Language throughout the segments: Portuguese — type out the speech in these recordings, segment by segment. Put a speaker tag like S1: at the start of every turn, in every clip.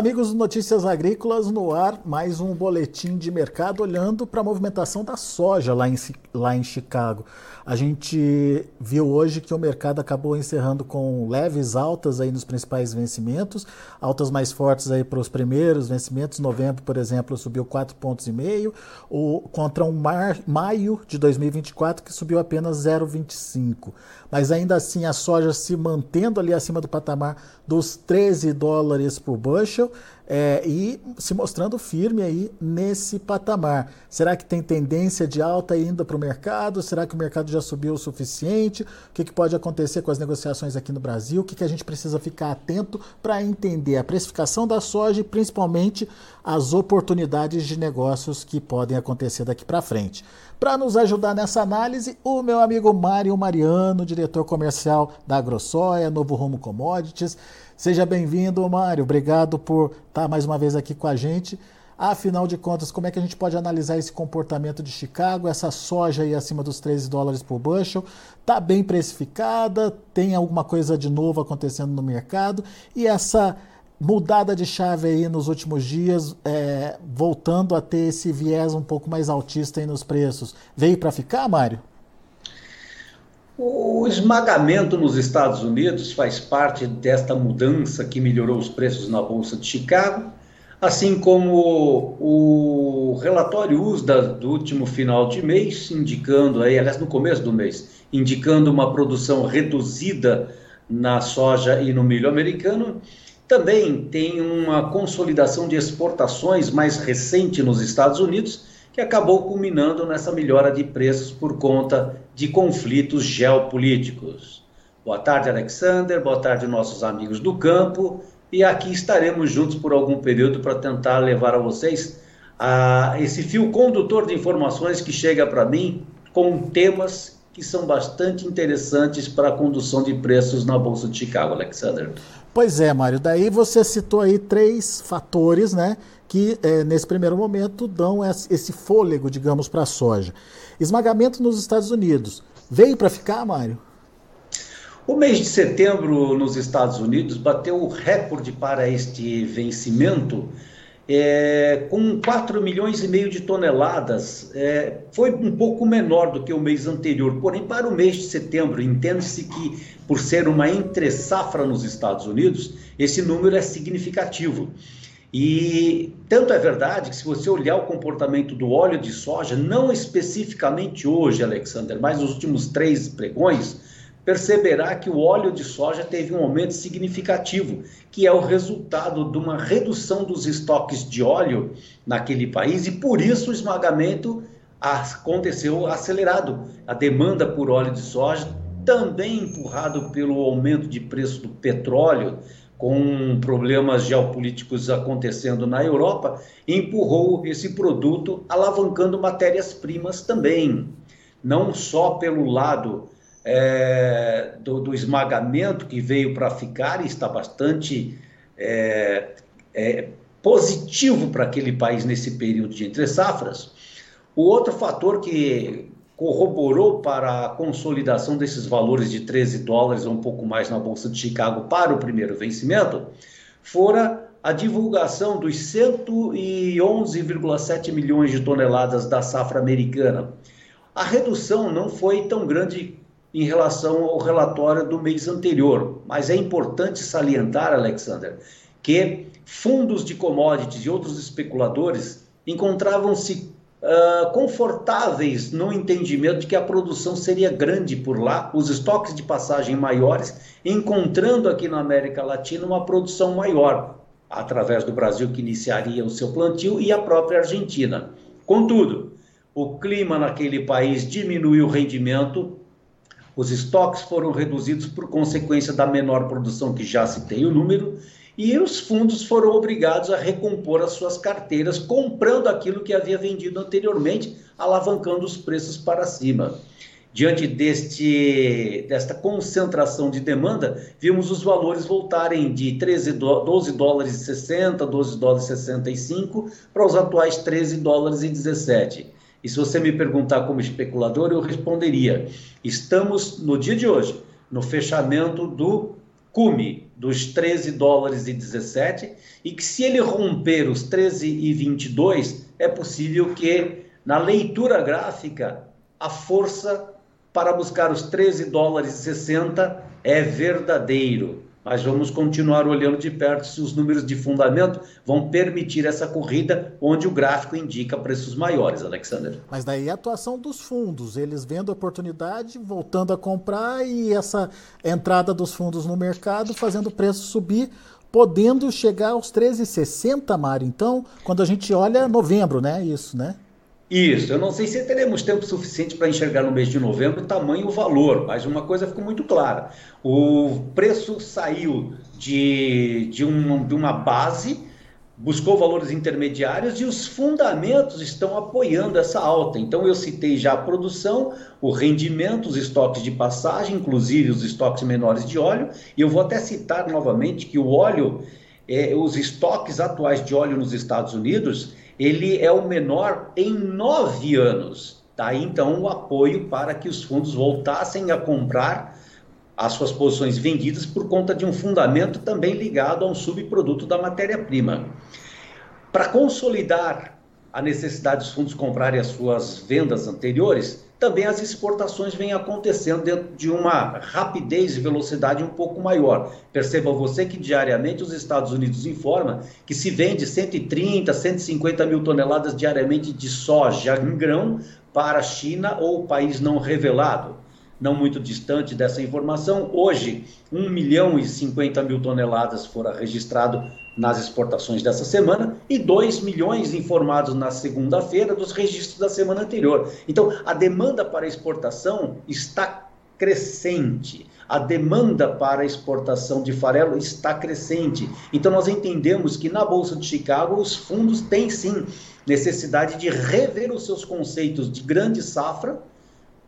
S1: Amigos Notícias Agrícolas, no ar, mais um boletim de mercado olhando para a movimentação da soja lá em, lá em Chicago. A gente viu hoje que o mercado acabou encerrando com leves altas aí nos principais vencimentos, altas mais fortes aí para os primeiros vencimentos. Novembro, por exemplo, subiu 4,5 pontos e meio, contra um mar, maio de 2024 que subiu apenas 0,25. Mas ainda assim a soja se mantendo ali acima do patamar dos 13 dólares por bushel é, e se mostrando firme aí nesse patamar. Será que tem tendência de alta ainda para o mercado? Será que o mercado já subiu o suficiente? O que, que pode acontecer com as negociações aqui no Brasil? O que, que a gente precisa ficar atento para entender a precificação da soja e principalmente as oportunidades de negócios que podem acontecer daqui para frente? Para nos ajudar nessa análise, o meu amigo Mário Mariano, diretor comercial da AgroSoia, Novo Rumo Commodities. Seja bem-vindo, Mário. Obrigado por estar mais uma vez aqui com a gente. Afinal de contas, como é que a gente pode analisar esse comportamento de Chicago? Essa soja aí acima dos 13 dólares por bushel está bem precificada? Tem alguma coisa de novo acontecendo no mercado? E essa mudada de chave aí nos últimos dias, é, voltando a ter esse viés um pouco mais altista aí nos preços, veio para ficar, Mário?
S2: O esmagamento nos Estados Unidos faz parte desta mudança que melhorou os preços na Bolsa de Chicago, assim como o relatório USDA do último final de mês, indicando aí, aliás, no começo do mês, indicando uma produção reduzida na soja e no milho americano, também tem uma consolidação de exportações mais recente nos Estados Unidos, que acabou culminando nessa melhora de preços por conta de conflitos geopolíticos. Boa tarde, Alexander. Boa tarde, nossos amigos do campo. E aqui estaremos juntos por algum período para tentar levar a vocês a esse fio condutor de informações que chega para mim com temas que são bastante interessantes para a condução de preços na Bolsa de Chicago, Alexander.
S1: Pois é, Mário. Daí você citou aí três fatores, né, que é, nesse primeiro momento dão esse fôlego, digamos, para a soja. Esmagamento nos Estados Unidos. Veio para ficar, Mário?
S2: O mês de setembro nos Estados Unidos bateu o recorde para este vencimento é, com 4 milhões e meio de toneladas. É, foi um pouco menor do que o mês anterior, porém, para o mês de setembro, entende-se que, por ser uma entre-safra nos Estados Unidos, esse número é significativo. E tanto é verdade que, se você olhar o comportamento do óleo de soja, não especificamente hoje, Alexander, mas nos últimos três pregões, perceberá que o óleo de soja teve um aumento significativo, que é o resultado de uma redução dos estoques de óleo naquele país e por isso o esmagamento aconteceu acelerado. A demanda por óleo de soja, também empurrado pelo aumento de preço do petróleo, com problemas geopolíticos acontecendo na Europa, empurrou esse produto, alavancando matérias-primas também. Não só pelo lado é, do, do, esmagamento que veio para ficar e está bastante é, é, positivo para aquele país nesse período de entre safras. O outro fator que corroborou para a consolidação desses valores de 13 dólares ou um pouco mais na Bolsa de Chicago para o primeiro vencimento, fora a divulgação dos 111,7 milhões de toneladas da safra americana. A redução não foi tão grande em relação ao relatório do mês anterior, mas é importante salientar, Alexander, que fundos de commodities e outros especuladores encontravam-se uh, confortáveis no entendimento de que a produção seria grande por lá, os estoques de passagem maiores, encontrando aqui na América Latina uma produção maior, através do Brasil que iniciaria o seu plantio e a própria Argentina. Contudo, o clima naquele país diminuiu o rendimento, os estoques foram reduzidos por consequência da menor produção que já citei o número, e os fundos foram obrigados a recompor as suas carteiras, comprando aquilo que havia vendido anteriormente, alavancando os preços para cima. Diante deste, desta concentração de demanda, vimos os valores voltarem de 13 12 dólares e 60, 12 dólares e 65 para os atuais 13 dólares e 17. E se você me perguntar como especulador, eu responderia: estamos no dia de hoje, no fechamento do cume dos 13 dólares e 17 e que se ele romper os 13 e 22, é possível que na leitura gráfica a força para buscar os 13 dólares e 60 é verdadeiro mas vamos continuar olhando de perto se os números de fundamento vão permitir essa corrida onde o gráfico indica preços maiores, Alexander.
S1: Mas daí a atuação dos fundos, eles vendo a oportunidade, voltando a comprar e essa entrada dos fundos no mercado fazendo o preço subir, podendo chegar aos 13,60, Mário. Então, quando a gente olha novembro, né? Isso, né?
S2: Isso, eu não sei se teremos tempo suficiente para enxergar no mês de novembro o tamanho e o valor, mas uma coisa ficou muito clara: o preço saiu de, de, um, de uma base, buscou valores intermediários e os fundamentos estão apoiando essa alta. Então, eu citei já a produção, o rendimento, os estoques de passagem, inclusive os estoques menores de óleo, e eu vou até citar novamente que o óleo, é, os estoques atuais de óleo nos Estados Unidos ele é o menor em nove anos. Tá? então o apoio para que os fundos voltassem a comprar as suas posições vendidas por conta de um fundamento também ligado a um subproduto da matéria-prima. Para consolidar a necessidade dos fundos comprarem as suas vendas anteriores, também as exportações vêm acontecendo dentro de uma rapidez e velocidade um pouco maior. Perceba você que diariamente os Estados Unidos informam que se vende 130, 150 mil toneladas diariamente de soja em grão para a China ou país não revelado. Não muito distante dessa informação, hoje 1 milhão e 50 mil toneladas foram registrado nas exportações dessa semana e 2 milhões informados na segunda-feira dos registros da semana anterior. Então, a demanda para exportação está crescente. A demanda para exportação de farelo está crescente. Então, nós entendemos que na Bolsa de Chicago os fundos têm sim necessidade de rever os seus conceitos de grande safra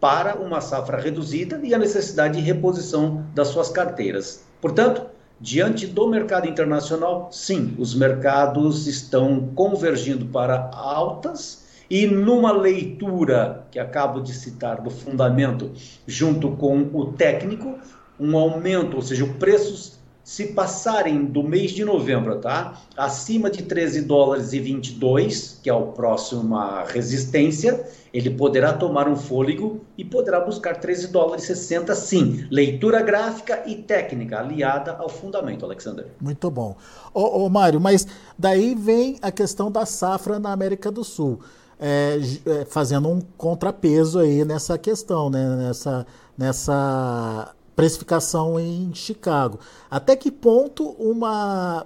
S2: para uma safra reduzida e a necessidade de reposição das suas carteiras. Portanto, Diante do mercado internacional, sim, os mercados estão convergindo para altas e numa leitura que acabo de citar do fundamento junto com o técnico, um aumento, ou seja, os preços se passarem do mês de novembro, tá? Acima de 13 dólares e 22, que é o próximo resistência, ele poderá tomar um fôlego e poderá buscar 13 dólares e 60 sim. Leitura gráfica e técnica aliada ao fundamento, Alexander.
S1: Muito bom. Ô, ô Mário, mas daí vem a questão da safra na América do Sul. É, é, fazendo um contrapeso aí nessa questão, né? nessa, nessa precificação em Chicago. Até que ponto uma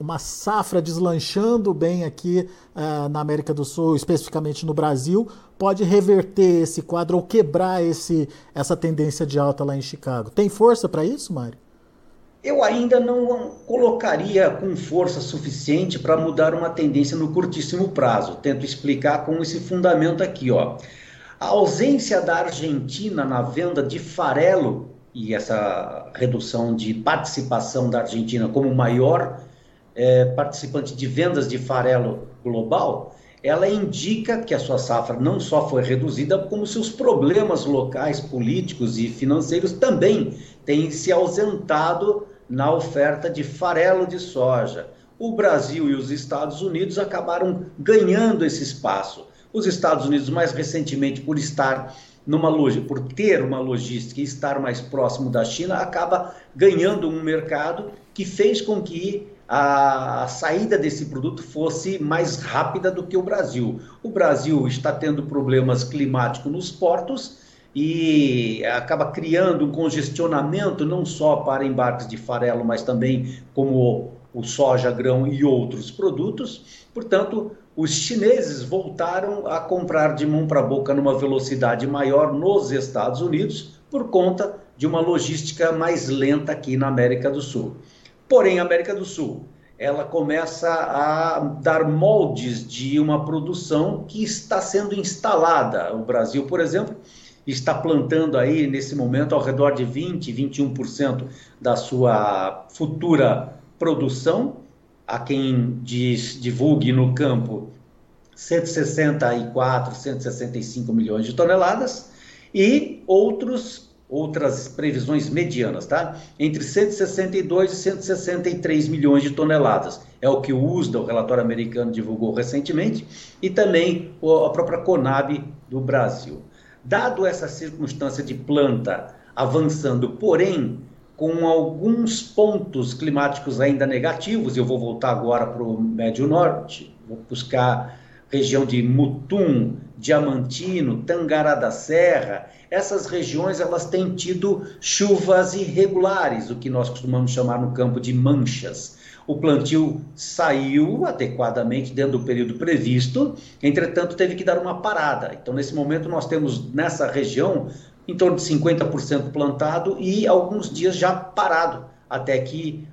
S1: uma safra deslanchando bem aqui uh, na América do Sul, especificamente no Brasil, pode reverter esse quadro ou quebrar esse, essa tendência de alta lá em Chicago. Tem força para isso, Mário?
S2: Eu ainda não colocaria com força suficiente para mudar uma tendência no curtíssimo prazo. Tento explicar com esse fundamento aqui, ó. A ausência da Argentina na venda de farelo e essa redução de participação da Argentina como maior é, participante de vendas de farelo global, ela indica que a sua safra não só foi reduzida, como seus problemas locais, políticos e financeiros também têm se ausentado na oferta de farelo de soja. O Brasil e os Estados Unidos acabaram ganhando esse espaço. Os Estados Unidos, mais recentemente, por estar numa loja, por ter uma logística e estar mais próximo da China, acaba ganhando um mercado que fez com que a saída desse produto fosse mais rápida do que o Brasil. O Brasil está tendo problemas climáticos nos portos e acaba criando um congestionamento não só para embarques de farelo, mas também como o soja, grão e outros produtos. Portanto, os chineses voltaram a comprar de mão para boca numa velocidade maior nos Estados Unidos por conta de uma logística mais lenta aqui na América do Sul. Porém, a América do Sul, ela começa a dar moldes de uma produção que está sendo instalada. O Brasil, por exemplo, está plantando aí nesse momento ao redor de 20, 21% da sua futura produção a quem diz, divulgue no campo 164, 165 milhões de toneladas, e outros outras previsões medianas, tá? Entre 162 e 163 milhões de toneladas. É o que o USDA, o relatório americano, divulgou recentemente, e também a própria Conab do Brasil. Dado essa circunstância de planta avançando, porém com alguns pontos climáticos ainda negativos, eu vou voltar agora para o Médio Norte, vou buscar região de Mutum, Diamantino, Tangará da Serra, essas regiões elas têm tido chuvas irregulares, o que nós costumamos chamar no campo de manchas. O plantio saiu adequadamente dentro do período previsto, entretanto teve que dar uma parada. Então nesse momento nós temos nessa região em torno de 50% plantado e alguns dias já parado, até que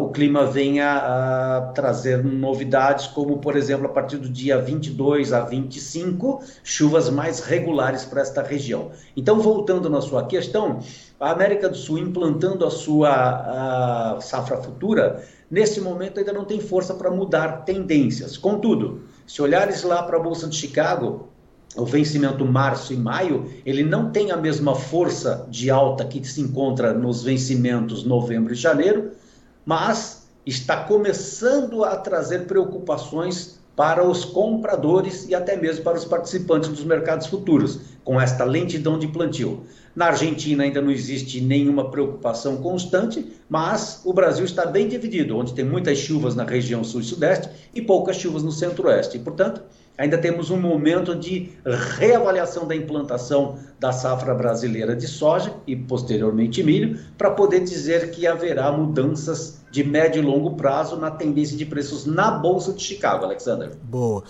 S2: o clima venha trazer novidades, como, por exemplo, a partir do dia 22 a 25, chuvas mais regulares para esta região. Então, voltando na sua questão, a América do Sul implantando a sua safra futura, nesse momento ainda não tem força para mudar tendências. Contudo, se olhares lá para a Bolsa de Chicago, o vencimento março e maio, ele não tem a mesma força de alta que se encontra nos vencimentos novembro e janeiro, mas está começando a trazer preocupações para os compradores e até mesmo para os participantes dos mercados futuros, com esta lentidão de plantio. Na Argentina ainda não existe nenhuma preocupação constante, mas o Brasil está bem dividido, onde tem muitas chuvas na região sul e sudeste e poucas chuvas no centro-oeste. Portanto, ainda temos um momento de reavaliação da implantação da safra brasileira de soja e posteriormente milho, para poder dizer que haverá mudanças de médio e longo prazo na tendência de preços na Bolsa de Chicago, Alexander.
S1: Boa.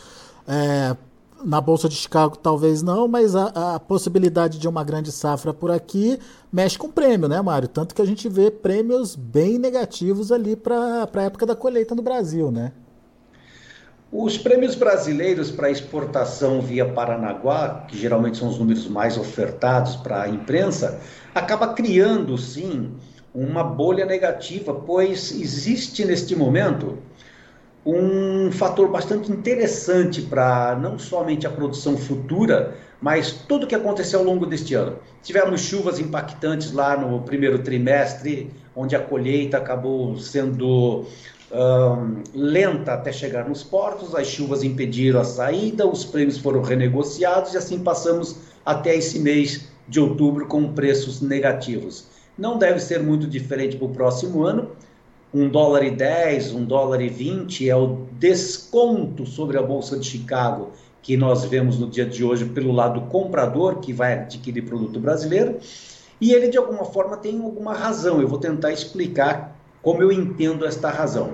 S1: É, na Bolsa de Chicago talvez não, mas a, a, possibilidade de uma grande safra por aqui mexe com prêmio, né, Mário? Tanto que a gente vê prêmios bem negativos ali para a época da colheita no Brasil, né?
S2: Os prêmios brasileiros para exportação via Paranaguá, que geralmente são os números mais ofertados para a imprensa, acaba criando, sim, uma bolha negativa, pois existe neste momento um fator bastante interessante para não somente a produção futura, mas tudo o que aconteceu ao longo deste ano. Tivemos chuvas impactantes lá no primeiro trimestre, onde a colheita acabou sendo um, lenta até chegar nos portos, as chuvas impediram a saída, os prêmios foram renegociados e assim passamos até esse mês de outubro com preços negativos. Não deve ser muito diferente para o próximo ano. Um dólar e 10, um dólar e 20 é o desconto sobre a Bolsa de Chicago que nós vemos no dia de hoje pelo lado comprador que vai adquirir produto brasileiro. E ele, de alguma forma, tem alguma razão. Eu vou tentar explicar como eu entendo esta razão.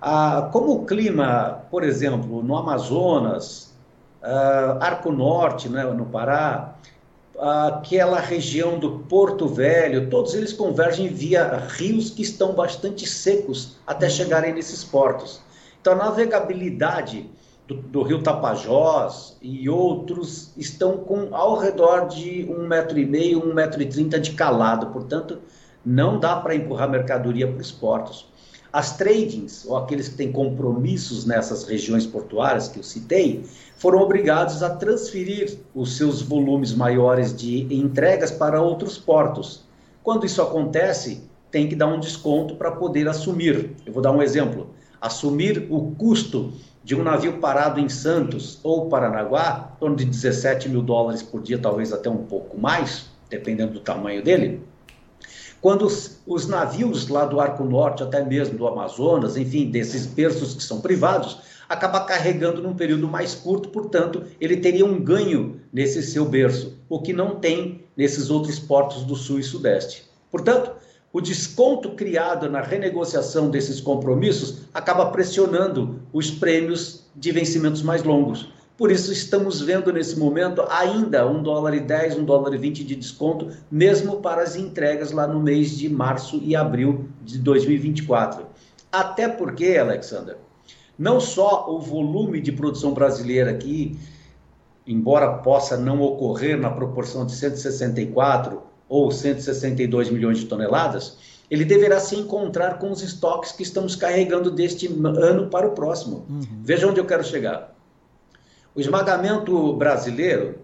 S2: Ah, como o clima, por exemplo, no Amazonas, ah, Arco Norte, né, no Pará, aquela região do Porto Velho, todos eles convergem via rios que estão bastante secos até chegarem nesses portos. Então, a navegabilidade do, do rio Tapajós e outros estão com ao redor de um metro e meio, um metro e trinta de calado. Portanto, não dá para empurrar mercadoria para os portos. As tradings, ou aqueles que têm compromissos nessas regiões portuárias que eu citei, foram obrigados a transferir os seus volumes maiores de entregas para outros portos. Quando isso acontece, tem que dar um desconto para poder assumir. Eu vou dar um exemplo. Assumir o custo de um navio parado em Santos ou Paranaguá, em torno de 17 mil dólares por dia, talvez até um pouco mais, dependendo do tamanho dele, quando os, os, navios lá do Arco Norte, até mesmo do Amazonas, enfim, desses berços que são privados, acaba carregando num período mais curto, portanto, ele teria um ganho nesse seu berço, o que não tem nesses outros portos do Sul e Sudeste. Portanto, o desconto criado na renegociação desses compromissos acaba pressionando os prêmios de vencimentos mais longos. Por isso estamos vendo nesse momento ainda um dólar e 10, um dólar e 20 de desconto, mesmo para as entregas lá no mês de março e abril de 2024. Até porque, Alexander, não só o volume de produção brasileira aqui, embora possa não ocorrer na proporção de 164 ou 162 milhões de toneladas, ele deverá se encontrar com os estoques que estamos carregando deste ano para o próximo. Uhum. Veja onde eu quero chegar. O esmagamento brasileiro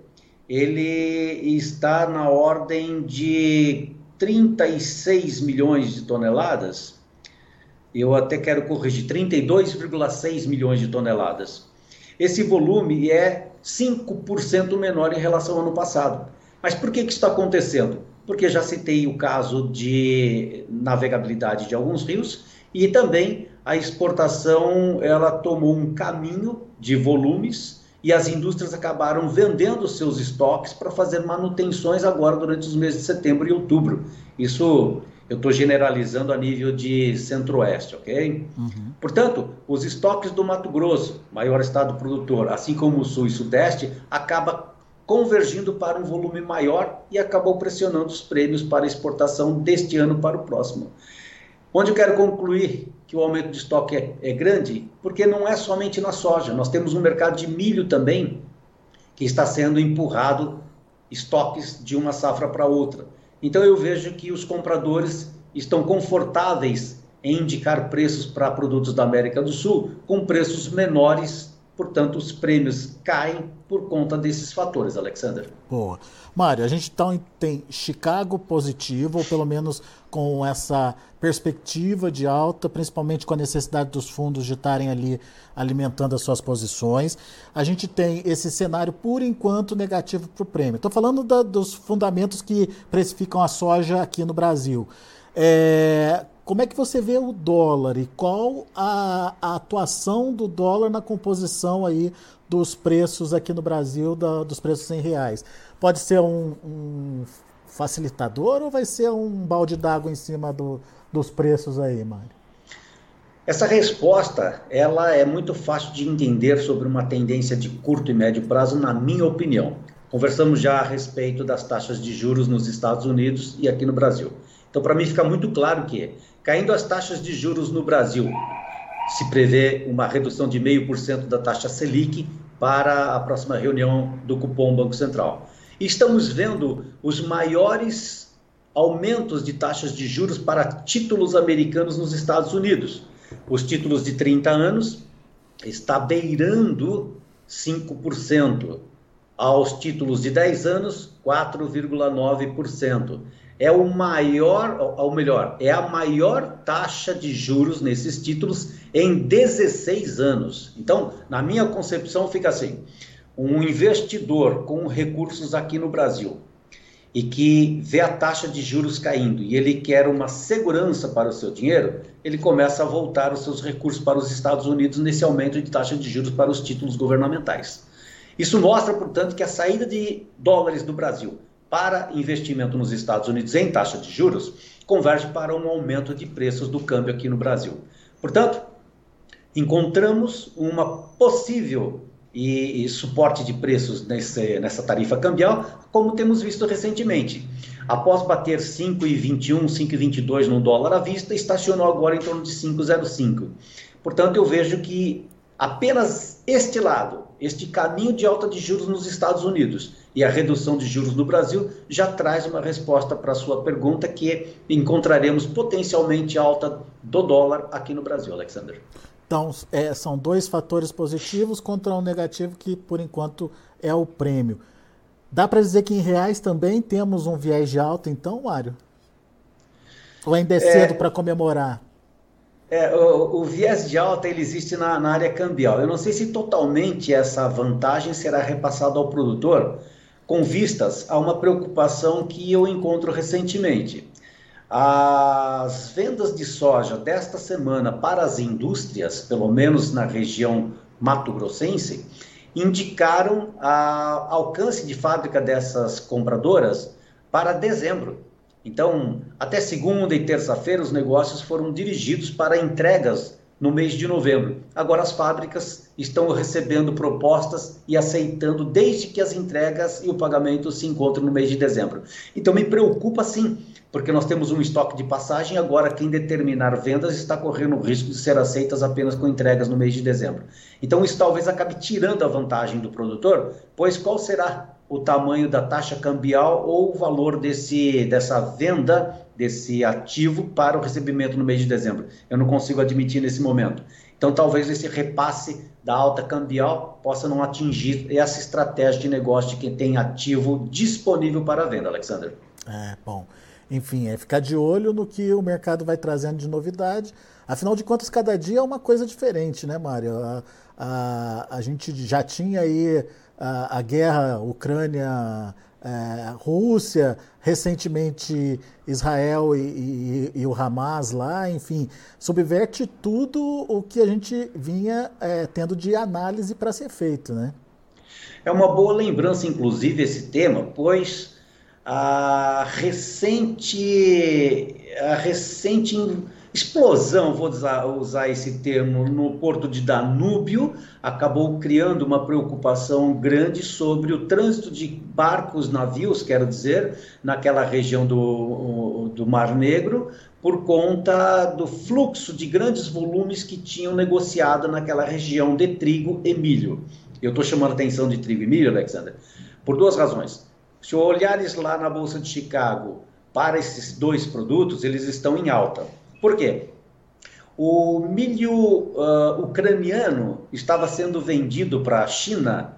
S2: ele está na ordem de 36 milhões de toneladas. Eu até quero corrigir, 32,6 milhões de toneladas. Esse volume é 5% menor em relação ao ano passado. Mas por que, que isso está acontecendo? Porque já citei o caso de navegabilidade de alguns rios e também a exportação ela tomou um caminho de volumes e as indústrias acabaram vendendo seus estoques para fazer manutenções agora durante os meses de setembro e outubro. Isso eu estou generalizando a nível de centro-oeste, ok? Uhum. Portanto, os estoques do Mato Grosso, maior estado produtor, assim como o sul e sudeste, acaba convergindo para um volume maior e acabou pressionando os prêmios para exportação deste ano para o próximo. Onde eu quero concluir que o aumento de estoque é, é grande, porque não é somente na soja, nós temos um mercado de milho também que está sendo empurrado estoques de uma safra para outra. Então eu vejo que os compradores estão confortáveis em indicar preços para produtos da América do Sul com preços menores, portanto os prêmios caem por conta desses fatores, Alexander.
S1: Boa. Mário, a gente então tem Chicago positivo, ou pelo menos com essa perspectiva de alta, principalmente com a necessidade dos fundos de estarem ali alimentando as suas posições. A gente tem esse cenário, por enquanto, negativo para o prêmio. Estou falando da, dos fundamentos que precificam a soja aqui no Brasil. É, como é que você vê o dólar e qual a, a, atuação do dólar na composição aí dos preços aqui no Brasil, da, dos preços em reais? Pode ser um, um facilitador ou vai ser um balde d'água em cima do, dos preços aí, Mário?
S2: Essa resposta, ela é muito fácil de entender sobre uma tendência de curto e médio prazo, na minha opinião. Conversamos já a respeito das taxas de juros nos Estados Unidos e aqui no Brasil. Então, para mim fica muito claro que, caindo as taxas de juros no Brasil, se prevê uma redução de 0,5% da taxa Selic para a próxima reunião do cupom Banco Central. Estamos vendo os maiores aumentos de taxas de juros para títulos americanos nos Estados Unidos. Os títulos de 30 anos está beirando 5%. Aos títulos de 10 anos, 4,9% é o maior, ou melhor, é a maior taxa de juros nesses títulos em 16 anos. Então, na minha concepção, fica assim: um investidor com recursos aqui no Brasil e que vê a taxa de juros caindo e ele quer uma segurança para o seu dinheiro, ele começa a voltar os seus recursos para os Estados Unidos nesse aumento de taxa de juros para os títulos governamentais. Isso mostra, portanto, que a saída de dólares do Brasil para investimento nos Estados Unidos em taxa de juros converge para um aumento de preços do câmbio aqui no Brasil. Portanto, encontramos uma possível e, e suporte de preços nesse, nessa tarifa cambial, como temos visto recentemente. Após bater 5,21, 5,22 no dólar à vista, estacionou agora em torno de 5,05. Portanto, eu vejo que apenas este lado, este caminho de alta de juros nos Estados Unidos e a redução de juros no Brasil já traz uma resposta para a sua pergunta que encontraremos potencialmente alta do dólar aqui no Brasil, Alexander.
S1: Então, é, são dois fatores positivos contra um negativo que, por enquanto, é o prêmio. Dá para dizer que em reais também temos um viés de alta, então, Mário? Ou ainda é cedo é... para comemorar?
S2: É, o, o, viés de alta ele existe na, na, área cambial. Eu não sei se totalmente essa vantagem será repassada ao produtor, com vistas a uma preocupação que eu encontro recentemente. As vendas de soja desta semana para as indústrias, pelo menos na região mato-grossense, indicaram a alcance de fábrica dessas compradoras para dezembro. Então, até segunda e terça-feira, os negócios foram dirigidos para entregas no mês de novembro. Agora, as fábricas estão recebendo propostas e aceitando desde que as entregas e o pagamento se encontrem no mês de dezembro. Então, me preocupa sim, porque nós temos um estoque de passagem. Agora, quem determinar vendas está correndo o risco de ser aceitas apenas com entregas no mês de dezembro. Então, isso talvez acabe tirando a vantagem do produtor, pois qual será o tamanho da taxa cambial ou o valor desse, dessa venda desse ativo para o recebimento no mês de dezembro. Eu não consigo admitir nesse momento. Então, talvez esse repasse da alta cambial possa não atingir essa estratégia de negócio de quem tem ativo disponível para venda, Alexander.
S1: É, bom. Enfim, é ficar de olho no que o mercado vai trazendo de novidade. Afinal de contas, cada dia é uma coisa diferente, né, Mário? A, a, a gente já tinha aí a, guerra Ucrânia é, Rússia, recentemente Israel e, e, e, o Hamas lá, enfim, subverte tudo o que a gente vinha é, tendo de análise para ser feito, né?
S2: É uma boa lembrança, inclusive, esse tema, pois a recente, a recente explosão, vou usar, esse termo, no porto de Danúbio, acabou criando uma preocupação grande sobre o trânsito de barcos, navios, quero dizer, naquela região do, do Mar Negro, por conta do fluxo de grandes volumes que tinham negociado naquela região de trigo e milho. Eu estou chamando a atenção de trigo e milho, Alexander, por duas razões. Se olhares lá na Bolsa de Chicago para esses dois produtos, eles estão em alta. Por quê? O milho uh, ucraniano estava sendo vendido para a China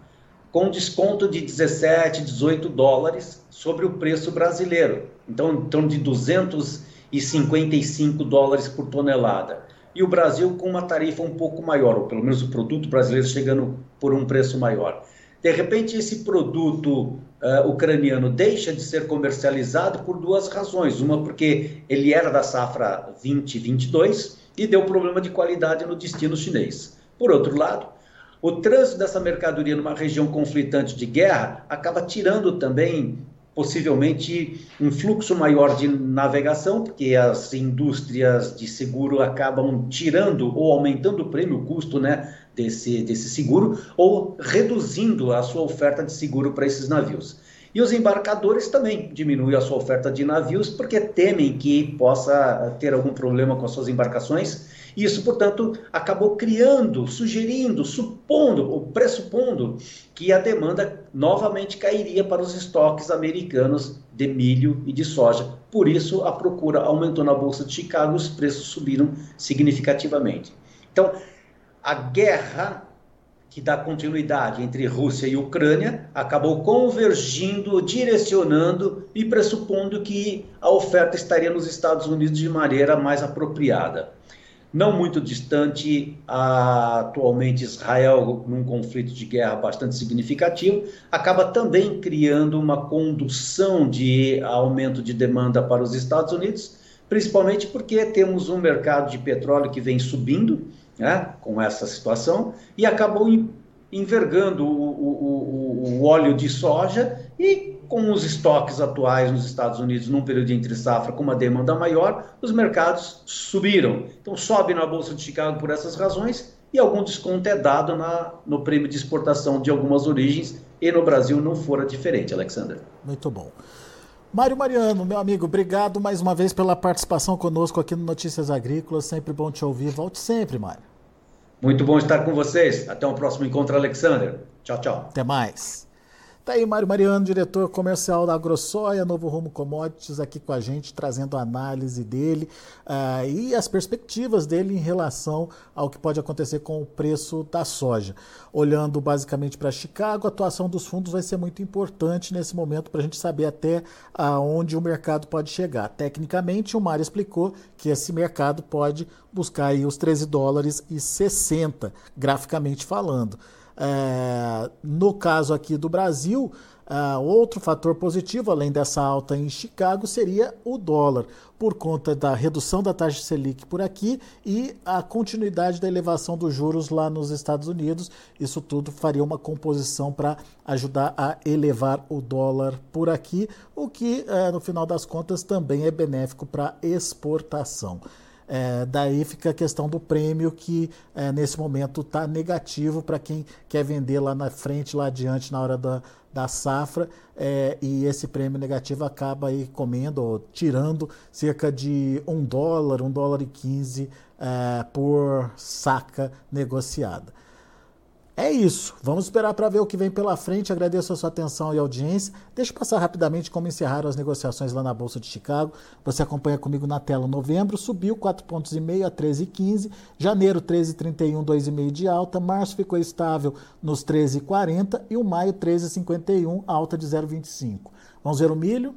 S2: com desconto de 17, 18 dólares sobre o preço brasileiro. Então, em torno de 255 dólares por tonelada. E o Brasil com uma tarifa um pouco maior, ou pelo menos o produto brasileiro chegando por um preço maior. De repente, esse produto uh, ucraniano deixa de ser comercializado por duas razões. Uma, porque ele era da safra 2022 e deu problema de qualidade no destino chinês. Por outro lado, o trânsito dessa mercadoria numa região conflitante de guerra acaba tirando também possivelmente um fluxo maior de navegação, porque as indústrias de seguro acabam tirando ou aumentando o prêmio, o custo né, desse, desse seguro, ou reduzindo a sua oferta de seguro para esses navios. E os embarcadores também diminuem a sua oferta de navios porque temem que possa ter algum problema com as suas embarcações isso, portanto, acabou criando, sugerindo, supondo ou pressupondo que a demanda novamente cairia para os estoques americanos de milho e de soja. Por isso, a procura aumentou na Bolsa de Chicago, os preços subiram significativamente. Então, a guerra que dá continuidade entre Rússia e Ucrânia acabou convergindo, direcionando e pressupondo que a oferta estaria nos Estados Unidos de maneira mais apropriada. Não muito distante, atualmente Israel, num conflito de guerra bastante significativo, acaba também criando uma condução de aumento de demanda para os Estados Unidos, principalmente porque temos um mercado de petróleo que vem subindo né, com essa situação e acabou envergando o, o, o, o óleo de soja e com os estoques atuais nos Estados Unidos num período de entre safra com uma demanda maior, os mercados subiram. Então sobe na bolsa de Chicago por essas razões e algum desconto é dado na, no prêmio de exportação de algumas origens e no Brasil não fora diferente, Alexander.
S1: Muito bom. Mário Mariano, meu amigo, obrigado mais uma vez pela participação conosco aqui no Notícias Agrícolas. Sempre bom te ouvir. Volte sempre, Mário.
S2: Muito bom estar com vocês. Até um próximo encontro, Alexander. Tchau, tchau.
S1: Até mais. Tá aí Mário Mariano, diretor comercial da AgroSoia, Novo Rumo Commodities, aqui com a gente, trazendo a análise dele uh, e as perspectivas dele em relação ao que pode acontecer com o preço da soja. Olhando basicamente para Chicago, a atuação dos fundos vai ser muito importante nesse momento para a gente saber até aonde o mercado pode chegar. Tecnicamente, o Mário explicou que esse mercado pode buscar aí os 13 dólares e 60, graficamente falando. É, no caso aqui do Brasil, é, outro fator positivo, além dessa alta em Chicago, seria o dólar, por conta da redução da taxa Selic por aqui e a continuidade da elevação dos juros lá nos Estados Unidos. Isso tudo faria uma composição para ajudar a elevar o dólar por aqui, o que, é, no final das contas, também é benéfico para exportação. É, daí fica a questão do prêmio que é, nesse momento está negativo para quem quer vender lá na frente, lá adiante, na hora da, da safra, é, e esse prêmio negativo acaba aí comendo ou tirando cerca de um dólar, um dólar e quinze é, por saca negociada. É isso. Vamos esperar para ver o que vem pela frente. Agradeço a sua atenção e audiência. Deixa eu passar rapidamente como encerraram as negociações lá na Bolsa de Chicago. Você acompanha comigo na tela. Novembro subiu 4,5 pontos a 13,15. Janeiro 13,31, 2,5 de alta. Março ficou estável nos 13,40 e o maio 13,51, alta de 0,25. Vamos ver o milho?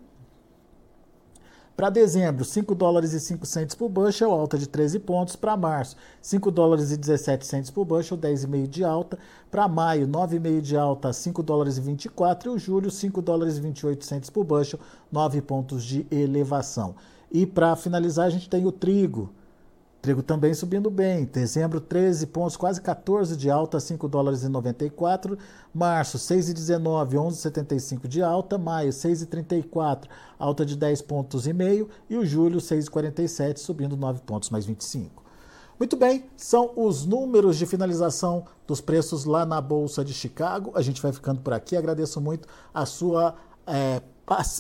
S1: Para dezembro, 5 dólares e 5 centes por bushel, alta de 13 pontos. Para março, 5 dólares e 17 centes por bushel, 10,5 de alta. Para maio, 9,5 de alta, 5 dólares e 24. E o julho, 5 dólares e 28 centes por bushel, 9 pontos de elevação. E para finalizar, a gente tem o trigo. Trigo também subindo bem. Dezembro, 13 pontos, quase 14 de alta, 5 dólares e 94. Março, 6,19, 11,75 de alta. Maio, 6,34, alta de 10 pontos e meio. E o julho, 6,47, subindo 9 pontos, mais 25. Muito bem, são os números de finalização dos preços lá na Bolsa de Chicago. A gente vai ficando por aqui. Agradeço muito a sua é,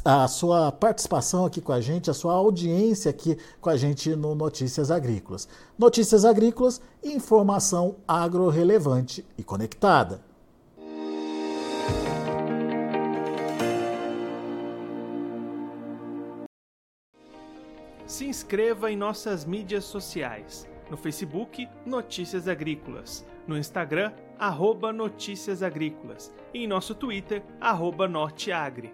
S1: a sua participação aqui com a gente, a sua audiência aqui com a gente no Notícias Agrícolas. Notícias Agrícolas, informação agro-relevante e conectada.
S3: Se inscreva em nossas mídias sociais. No Facebook, Notícias Agrícolas. No Instagram, arroba Notícias Agrícolas. E em nosso Twitter, arroba Norteagri.